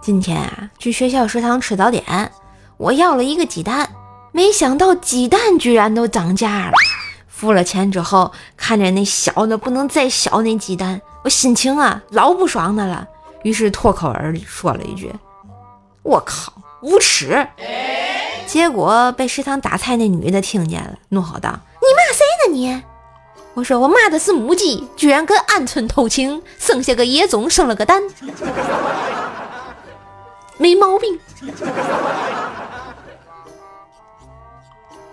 今天啊，去学校食堂吃早点，我要了一个鸡蛋，没想到鸡蛋居然都涨价了。付了钱之后，看着那小的不能再小那鸡蛋，我心情啊老不爽的了。于是脱口而说了一句：“我靠，无耻！”结果被食堂打菜那女的听见了，怒吼道：“你骂谁呢你？”我说：“我骂的是母鸡，居然跟鹌鹑偷情，生下个野种，生了个蛋，没毛病。”